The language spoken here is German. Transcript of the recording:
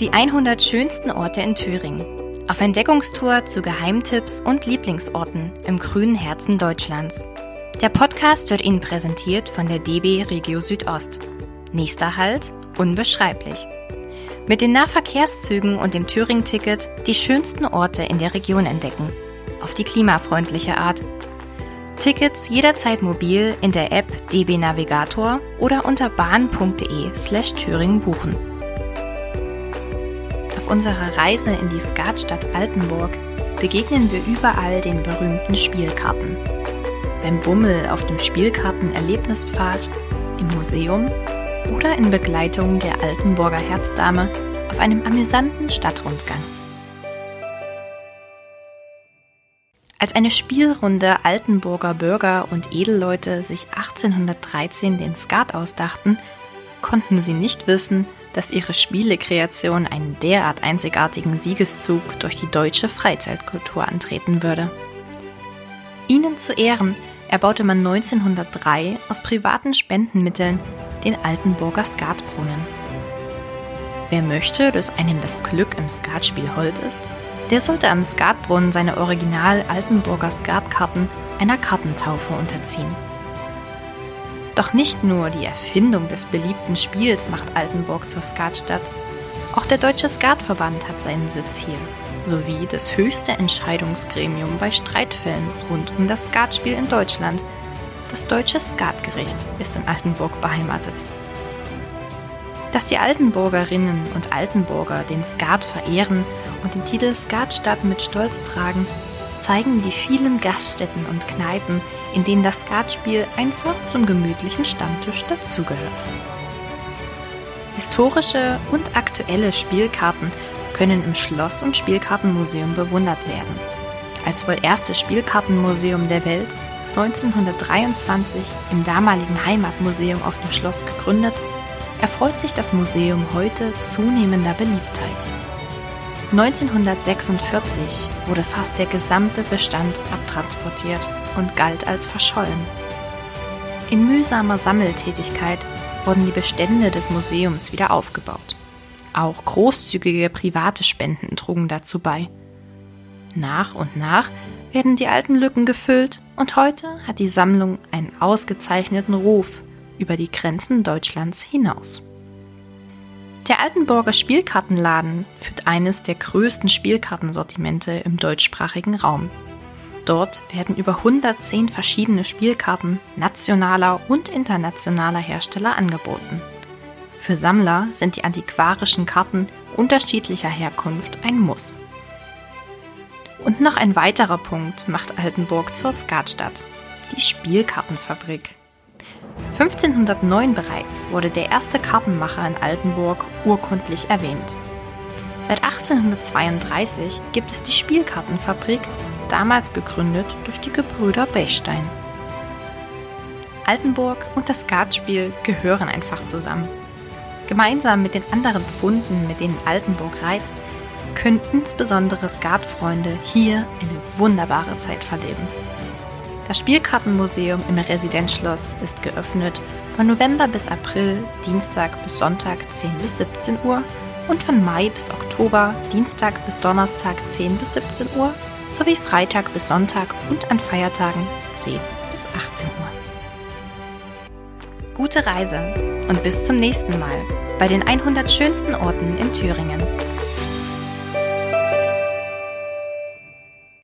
Die 100 schönsten Orte in Thüringen. Auf Entdeckungstour zu Geheimtipps und Lieblingsorten im grünen Herzen Deutschlands. Der Podcast wird Ihnen präsentiert von der DB Regio Südost. Nächster Halt, unbeschreiblich. Mit den Nahverkehrszügen und dem Thüringen-Ticket die schönsten Orte in der Region entdecken. Auf die klimafreundliche Art. Tickets jederzeit mobil in der App DB Navigator oder unter bahn.de slash Thüringen buchen. Unserer Reise in die Skatstadt Altenburg begegnen wir überall den berühmten Spielkarten. Beim Bummel auf dem Spielkarten-Erlebnispfad, im Museum oder in Begleitung der Altenburger Herzdame auf einem amüsanten Stadtrundgang. Als eine Spielrunde Altenburger Bürger und Edelleute sich 1813 den Skat ausdachten, konnten sie nicht wissen, dass ihre Spielekreation einen derart einzigartigen Siegeszug durch die deutsche Freizeitkultur antreten würde. Ihnen zu Ehren erbaute man 1903 aus privaten Spendenmitteln den Altenburger Skatbrunnen. Wer möchte, dass einem das Glück im Skatspiel hold ist, der sollte am Skatbrunnen seine Original Altenburger Skatkarten einer Kartentaufe unterziehen. Doch nicht nur die Erfindung des beliebten Spiels macht Altenburg zur Skatstadt, auch der Deutsche Skatverband hat seinen Sitz hier, sowie das höchste Entscheidungsgremium bei Streitfällen rund um das Skatspiel in Deutschland. Das Deutsche Skatgericht ist in Altenburg beheimatet. Dass die Altenburgerinnen und Altenburger den Skat verehren und den Titel Skatstadt mit Stolz tragen, zeigen die vielen Gaststätten und Kneipen, in denen das Skatspiel einfach zum gemütlichen Stammtisch dazugehört. Historische und aktuelle Spielkarten können im Schloss- und Spielkartenmuseum bewundert werden. Als wohl erstes Spielkartenmuseum der Welt 1923 im damaligen Heimatmuseum auf dem Schloss gegründet, erfreut sich das Museum heute zunehmender Beliebtheit. 1946 wurde fast der gesamte Bestand abtransportiert und galt als verschollen. In mühsamer Sammeltätigkeit wurden die Bestände des Museums wieder aufgebaut. Auch großzügige private Spenden trugen dazu bei. Nach und nach werden die alten Lücken gefüllt und heute hat die Sammlung einen ausgezeichneten Ruf über die Grenzen Deutschlands hinaus. Der Altenburger Spielkartenladen führt eines der größten Spielkartensortimente im deutschsprachigen Raum. Dort werden über 110 verschiedene Spielkarten nationaler und internationaler Hersteller angeboten. Für Sammler sind die antiquarischen Karten unterschiedlicher Herkunft ein Muss. Und noch ein weiterer Punkt macht Altenburg zur Skatstadt, die Spielkartenfabrik. 1509 bereits wurde der erste Kartenmacher in Altenburg urkundlich erwähnt. Seit 1832 gibt es die Spielkartenfabrik, damals gegründet durch die Gebrüder Bechstein. Altenburg und das Skatspiel gehören einfach zusammen. Gemeinsam mit den anderen Pfunden, mit denen Altenburg reizt, können insbesondere Skatfreunde hier eine wunderbare Zeit verleben. Das Spielkartenmuseum im Residenzschloss ist geöffnet von November bis April, Dienstag bis Sonntag 10 bis 17 Uhr und von Mai bis Oktober, Dienstag bis Donnerstag 10 bis 17 Uhr sowie Freitag bis Sonntag und an Feiertagen 10 bis 18 Uhr. Gute Reise und bis zum nächsten Mal bei den 100 schönsten Orten in Thüringen.